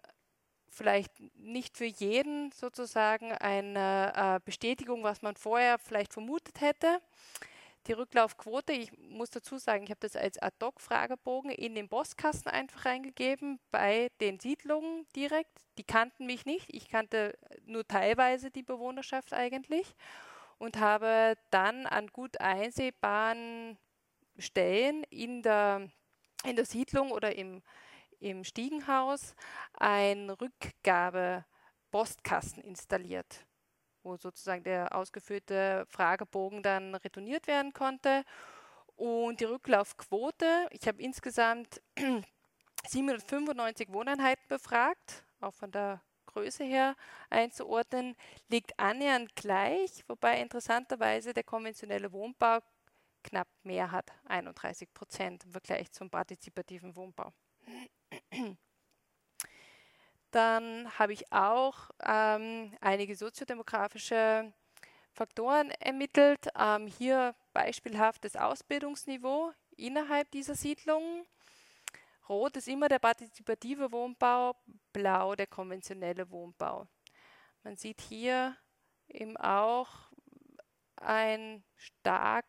vielleicht nicht für jeden sozusagen eine äh, Bestätigung, was man vorher vielleicht vermutet hätte. Die Rücklaufquote, ich muss dazu sagen, ich habe das als Ad-Hoc-Fragebogen in den Bosskasten einfach reingegeben bei den Siedlungen direkt. Die kannten mich nicht, ich kannte nur teilweise die Bewohnerschaft eigentlich und habe dann an gut einsehbaren Stellen in der in der Siedlung oder im, im Stiegenhaus ein Rückgabe-Postkasten installiert, wo sozusagen der ausgefüllte Fragebogen dann retourniert werden konnte. Und die Rücklaufquote, ich habe insgesamt 795 Wohneinheiten befragt, auch von der Größe her einzuordnen, liegt annähernd gleich, wobei interessanterweise der konventionelle Wohnbau knapp mehr hat, 31 Prozent im Vergleich zum partizipativen Wohnbau. Dann habe ich auch ähm, einige soziodemografische Faktoren ermittelt. Ähm, hier beispielhaft das Ausbildungsniveau innerhalb dieser Siedlungen. Rot ist immer der partizipative Wohnbau, blau der konventionelle Wohnbau. Man sieht hier eben auch eine stark,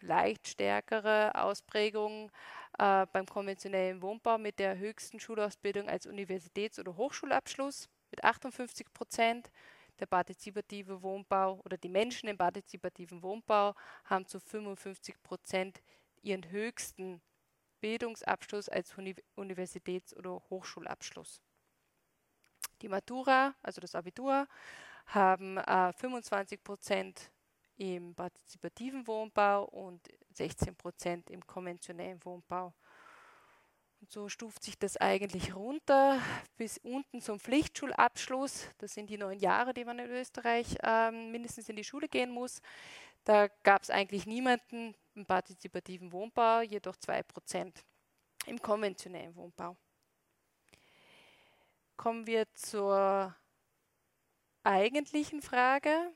leicht stärkere Ausprägung äh, beim konventionellen Wohnbau mit der höchsten Schulausbildung als Universitäts- oder Hochschulabschluss mit 58 Prozent. Der partizipative Wohnbau oder die Menschen im partizipativen Wohnbau haben zu 55 Prozent ihren höchsten Bildungsabschluss als Uni Universitäts- oder Hochschulabschluss. Die Matura, also das Abitur, haben äh, 25 Prozent im partizipativen Wohnbau und 16 Prozent im konventionellen Wohnbau. Und so stuft sich das eigentlich runter bis unten zum Pflichtschulabschluss. Das sind die neun Jahre, die man in Österreich ähm, mindestens in die Schule gehen muss. Da gab es eigentlich niemanden im partizipativen Wohnbau, jedoch zwei Prozent im konventionellen Wohnbau. Kommen wir zur eigentlichen Frage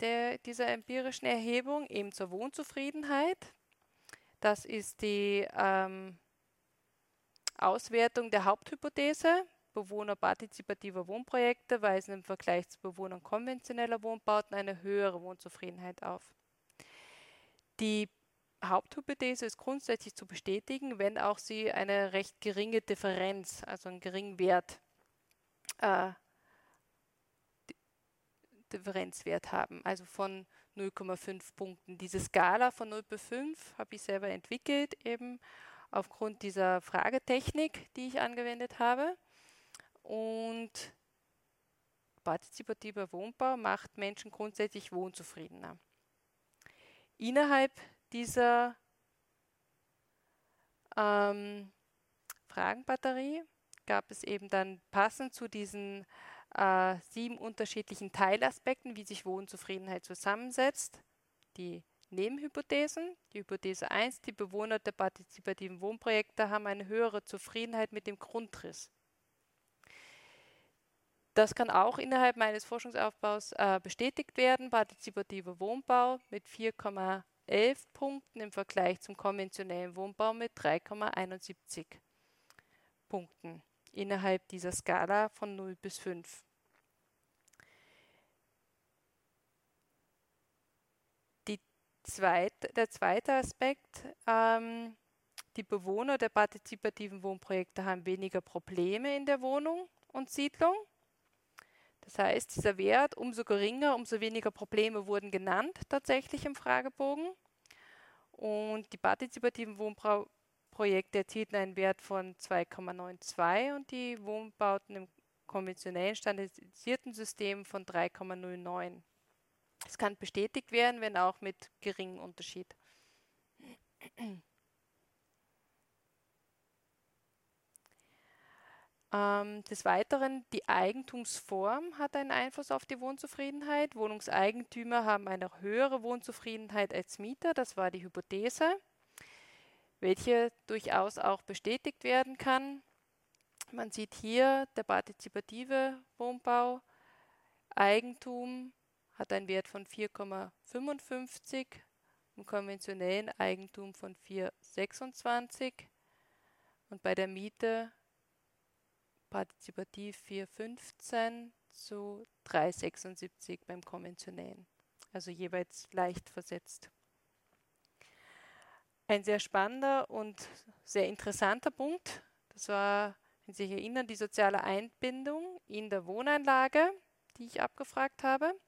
der, dieser empirischen Erhebung, eben zur Wohnzufriedenheit. Das ist die ähm, Auswertung der Haupthypothese. Bewohner partizipativer Wohnprojekte weisen im Vergleich zu Bewohnern konventioneller Wohnbauten eine höhere Wohnzufriedenheit auf. Die Haupthypothese ist grundsätzlich zu bestätigen, wenn auch sie eine recht geringe Differenz, also einen geringen Wert äh, Differenzwert haben, also von 0,5 Punkten. Diese Skala von 0 bis 5 habe ich selber entwickelt, eben aufgrund dieser Fragetechnik, die ich angewendet habe. Und partizipativer Wohnbau macht Menschen grundsätzlich wohnzufriedener. Innerhalb dieser ähm, Fragenbatterie gab es eben dann passend zu diesen äh, sieben unterschiedlichen Teilaspekten, wie sich Wohnzufriedenheit zusammensetzt. Die Nebenhypothesen. Die Hypothese 1, die Bewohner der partizipativen Wohnprojekte haben eine höhere Zufriedenheit mit dem Grundriss. Das kann auch innerhalb meines Forschungsaufbaus äh, bestätigt werden. Partizipativer Wohnbau mit 4,11 Punkten im Vergleich zum konventionellen Wohnbau mit 3,71 Punkten innerhalb dieser Skala von 0 bis 5. Die zweit, der zweite Aspekt, ähm, die Bewohner der partizipativen Wohnprojekte haben weniger Probleme in der Wohnung und Siedlung. Das heißt, dieser Wert umso geringer, umso weniger Probleme wurden genannt tatsächlich im Fragebogen. Und die partizipativen Wohnprojekte Projekte erzielten einen Wert von 2,92 und die Wohnbauten im konventionellen standardisierten System von 3,09. Es kann bestätigt werden, wenn auch mit geringem Unterschied. Ähm, des Weiteren, die Eigentumsform hat einen Einfluss auf die Wohnzufriedenheit. Wohnungseigentümer haben eine höhere Wohnzufriedenheit als Mieter, das war die Hypothese welche durchaus auch bestätigt werden kann. Man sieht hier der partizipative Wohnbau, Eigentum hat einen Wert von 4,55, im konventionellen Eigentum von 4,26 und bei der Miete partizipativ 4,15 zu 3,76 beim konventionellen, also jeweils leicht versetzt. Ein sehr spannender und sehr interessanter Punkt, das war, wenn Sie sich erinnern, die soziale Einbindung in der Wohnanlage, die ich abgefragt habe.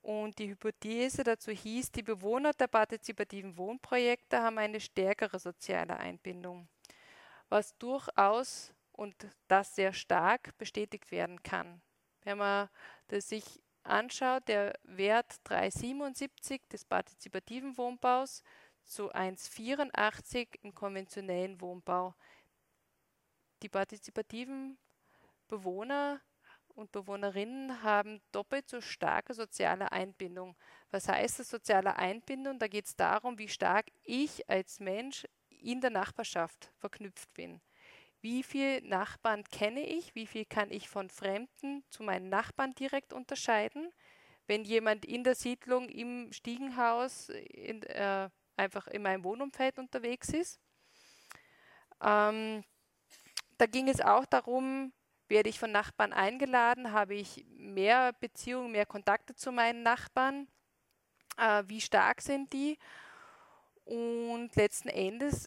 Und die Hypothese dazu hieß, die Bewohner der partizipativen Wohnprojekte haben eine stärkere soziale Einbindung, was durchaus und das sehr stark bestätigt werden kann. Wenn man das sich anschaut, der Wert 377 des partizipativen Wohnbaus zu 1,84 im konventionellen Wohnbau. Die partizipativen Bewohner und Bewohnerinnen haben doppelt so starke soziale Einbindung. Was heißt das soziale Einbindung? Da geht es darum, wie stark ich als Mensch in der Nachbarschaft verknüpft bin. Wie viele Nachbarn kenne ich? Wie viel kann ich von Fremden zu meinen Nachbarn direkt unterscheiden? Wenn jemand in der Siedlung im Stiegenhaus in, äh, einfach in meinem Wohnumfeld unterwegs ist. Ähm, da ging es auch darum, werde ich von Nachbarn eingeladen, habe ich mehr Beziehungen, mehr Kontakte zu meinen Nachbarn, äh, wie stark sind die? Und letzten Endes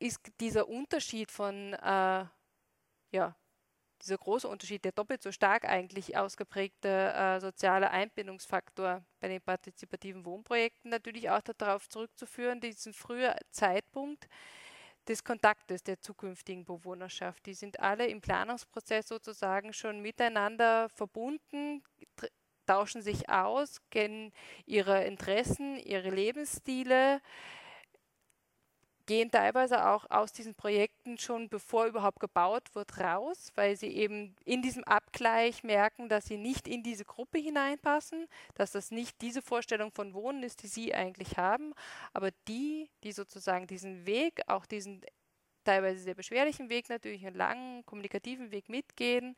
ist dieser Unterschied von, äh, ja, dieser große Unterschied, der doppelt so stark eigentlich ausgeprägte äh, soziale Einbindungsfaktor bei den partizipativen Wohnprojekten natürlich auch darauf zurückzuführen, diesen frühen Zeitpunkt des Kontaktes der zukünftigen Bewohnerschaft. Die sind alle im Planungsprozess sozusagen schon miteinander verbunden, tauschen sich aus, kennen ihre Interessen, ihre Lebensstile, gehen teilweise auch aus diesen Projekten schon bevor überhaupt gebaut wird raus, weil sie eben in diesem Abgleich merken, dass sie nicht in diese Gruppe hineinpassen, dass das nicht diese Vorstellung von Wohnen ist, die sie eigentlich haben, aber die, die sozusagen diesen Weg, auch diesen teilweise sehr beschwerlichen Weg natürlich, einen langen kommunikativen Weg mitgehen,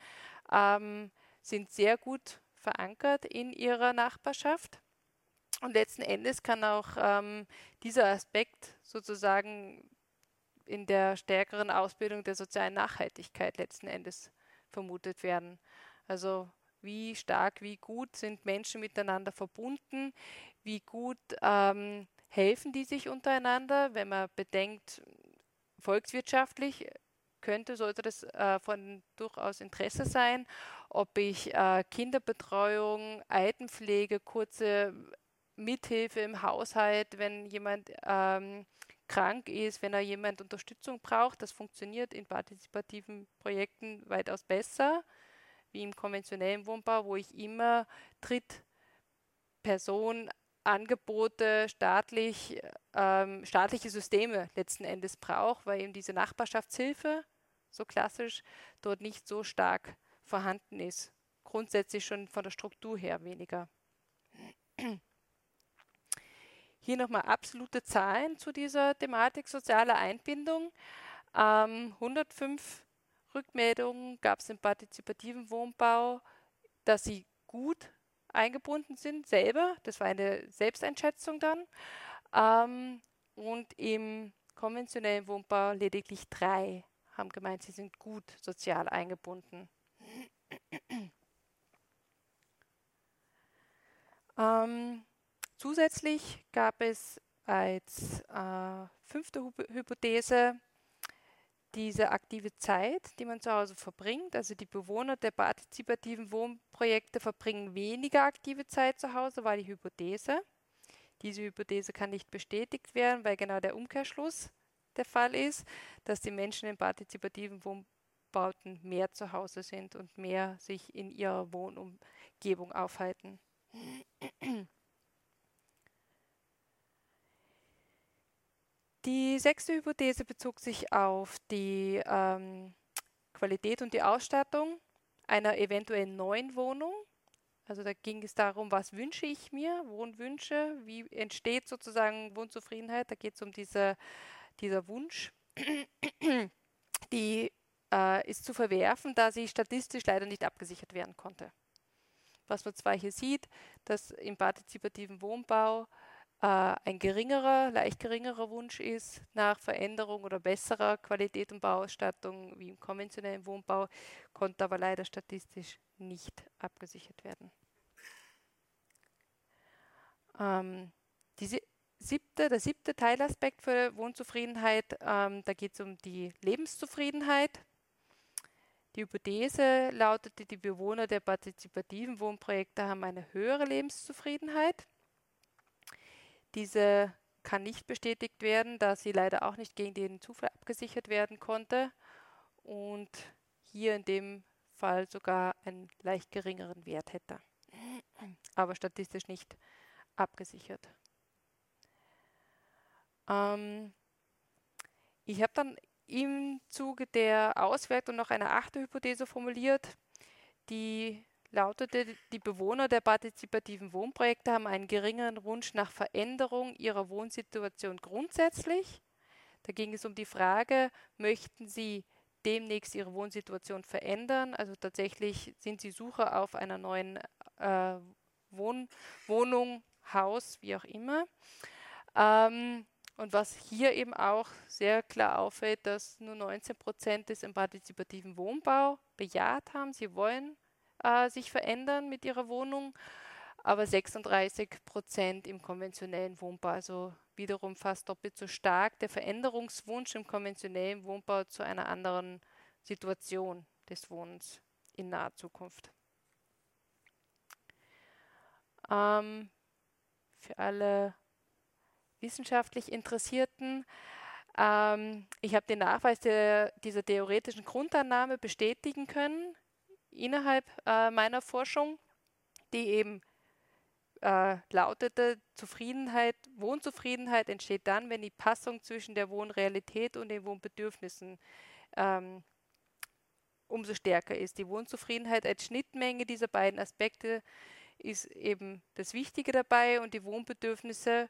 ähm, sind sehr gut verankert in ihrer Nachbarschaft und letzten Endes kann auch ähm, dieser Aspekt sozusagen in der stärkeren Ausbildung der sozialen Nachhaltigkeit letzten Endes vermutet werden. Also wie stark, wie gut sind Menschen miteinander verbunden, wie gut ähm, helfen die sich untereinander, wenn man bedenkt, volkswirtschaftlich könnte, sollte das äh, von durchaus Interesse sein, ob ich äh, Kinderbetreuung, Altenpflege, kurze Mithilfe im Haushalt, wenn jemand ähm, krank ist, wenn er jemand Unterstützung braucht. Das funktioniert in partizipativen Projekten weitaus besser wie im konventionellen Wohnbau, wo ich immer Drittperson Angebote, staatlich, ähm, staatliche Systeme letzten Endes brauche, weil eben diese Nachbarschaftshilfe, so klassisch, dort nicht so stark vorhanden ist. Grundsätzlich schon von der Struktur her weniger. Hier nochmal absolute Zahlen zu dieser Thematik soziale Einbindung. Ähm, 105 Rückmeldungen gab es im partizipativen Wohnbau, dass sie gut eingebunden sind, selber. Das war eine Selbsteinschätzung dann. Ähm, und im konventionellen Wohnbau lediglich drei haben gemeint, sie sind gut sozial eingebunden. ähm, Zusätzlich gab es als äh, fünfte Hypothese diese aktive Zeit, die man zu Hause verbringt. Also die Bewohner der partizipativen Wohnprojekte verbringen weniger aktive Zeit zu Hause, war die Hypothese. Diese Hypothese kann nicht bestätigt werden, weil genau der Umkehrschluss der Fall ist, dass die Menschen in partizipativen Wohnbauten mehr zu Hause sind und mehr sich in ihrer Wohnumgebung aufhalten. Die sechste Hypothese bezog sich auf die ähm, Qualität und die Ausstattung einer eventuell neuen Wohnung. Also da ging es darum, was wünsche ich mir, Wohnwünsche, wie entsteht sozusagen Wohnzufriedenheit. Da geht es um diese, dieser Wunsch. Die äh, ist zu verwerfen, da sie statistisch leider nicht abgesichert werden konnte. Was man zwar hier sieht, dass im partizipativen Wohnbau ein geringerer, leicht geringerer Wunsch ist nach Veränderung oder besserer Qualität und Bauausstattung wie im konventionellen Wohnbau, konnte aber leider statistisch nicht abgesichert werden. Ähm, diese siebte, der siebte Teilaspekt für Wohnzufriedenheit, ähm, da geht es um die Lebenszufriedenheit. Die Hypothese lautete, die Bewohner der partizipativen Wohnprojekte haben eine höhere Lebenszufriedenheit. Diese kann nicht bestätigt werden, da sie leider auch nicht gegen den Zufall abgesichert werden konnte und hier in dem Fall sogar einen leicht geringeren Wert hätte, aber statistisch nicht abgesichert. Ähm, ich habe dann im Zuge der Auswertung noch eine achte Hypothese formuliert, die lautete, die Bewohner der partizipativen Wohnprojekte haben einen geringeren Wunsch nach Veränderung ihrer Wohnsituation grundsätzlich. Da ging es um die Frage, möchten sie demnächst ihre Wohnsituation verändern? Also tatsächlich sind sie Sucher auf einer neuen äh, Wohn Wohnung, Haus, wie auch immer. Ähm, und was hier eben auch sehr klar auffällt, dass nur 19 Prozent es im partizipativen Wohnbau bejaht haben. Sie wollen äh, sich verändern mit ihrer Wohnung, aber 36 Prozent im konventionellen Wohnbau, also wiederum fast doppelt so stark der Veränderungswunsch im konventionellen Wohnbau zu einer anderen Situation des Wohnens in naher Zukunft. Ähm, für alle wissenschaftlich Interessierten, ähm, ich habe den Nachweis der, dieser theoretischen Grundannahme bestätigen können innerhalb äh, meiner Forschung, die eben äh, lautete, Zufriedenheit, Wohnzufriedenheit entsteht dann, wenn die Passung zwischen der Wohnrealität und den Wohnbedürfnissen ähm, umso stärker ist. Die Wohnzufriedenheit als Schnittmenge dieser beiden Aspekte ist eben das Wichtige dabei und die Wohnbedürfnisse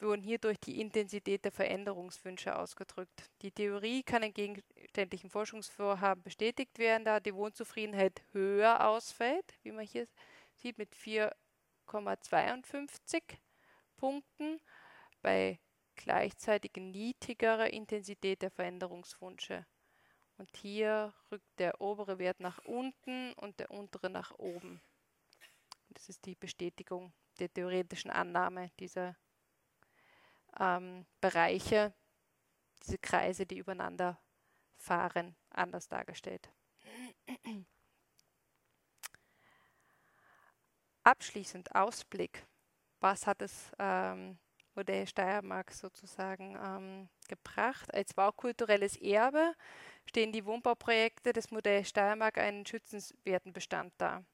wurden hier durch die Intensität der Veränderungswünsche ausgedrückt. Die Theorie kann in gegenständlichen Forschungsvorhaben bestätigt werden, da die Wohnzufriedenheit höher ausfällt, wie man hier sieht, mit 4,52 Punkten bei gleichzeitig niedrigerer Intensität der Veränderungswünsche. Und hier rückt der obere Wert nach unten und der untere nach oben. Das ist die Bestätigung der theoretischen Annahme dieser ähm, Bereiche, diese Kreise, die übereinander fahren, anders dargestellt. Abschließend Ausblick. Was hat das ähm, Modell Steiermark sozusagen ähm, gebracht? Als baukulturelles Erbe stehen die Wohnbauprojekte des Modells Steiermark einen schützenswerten Bestand dar.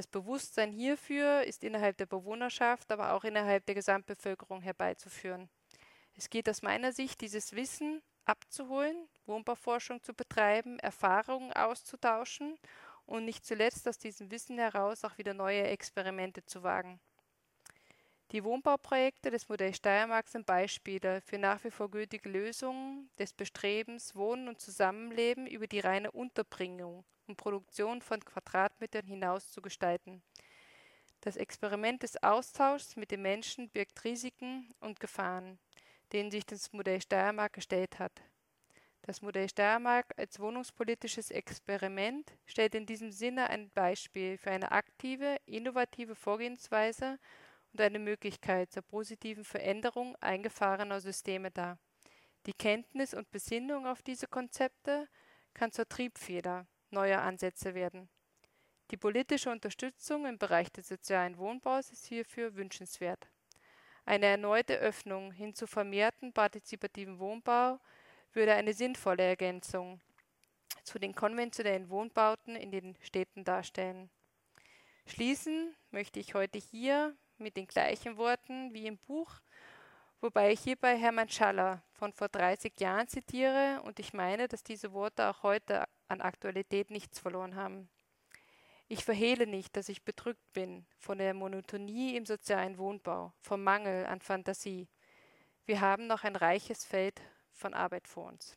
Das Bewusstsein hierfür ist innerhalb der Bewohnerschaft, aber auch innerhalb der Gesamtbevölkerung herbeizuführen. Es geht aus meiner Sicht, dieses Wissen abzuholen, Wohnbauforschung zu betreiben, Erfahrungen auszutauschen und nicht zuletzt aus diesem Wissen heraus auch wieder neue Experimente zu wagen. Die Wohnbauprojekte des Modells Steiermark sind Beispiele für nach wie vor gültige Lösungen des Bestrebens, Wohnen und Zusammenleben über die reine Unterbringung und Produktion von Quadratmetern hinaus zu gestalten. Das Experiment des Austauschs mit den Menschen birgt Risiken und Gefahren, denen sich das Modell Steiermark gestellt hat. Das Modell Steiermark als wohnungspolitisches Experiment stellt in diesem Sinne ein Beispiel für eine aktive, innovative Vorgehensweise und eine Möglichkeit zur positiven Veränderung eingefahrener Systeme dar. Die Kenntnis und Besinnung auf diese Konzepte kann zur Triebfeder neuer Ansätze werden. Die politische Unterstützung im Bereich des sozialen Wohnbaus ist hierfür wünschenswert. Eine erneute Öffnung hin zu vermehrten partizipativen Wohnbau würde eine sinnvolle Ergänzung zu den konventionellen Wohnbauten in den Städten darstellen. Schließen möchte ich heute hier mit den gleichen Worten wie im Buch, wobei ich hierbei Hermann Schaller von vor 30 Jahren zitiere und ich meine, dass diese Worte auch heute an Aktualität nichts verloren haben. Ich verhehle nicht, dass ich bedrückt bin von der Monotonie im sozialen Wohnbau, vom Mangel an Fantasie. Wir haben noch ein reiches Feld von Arbeit vor uns.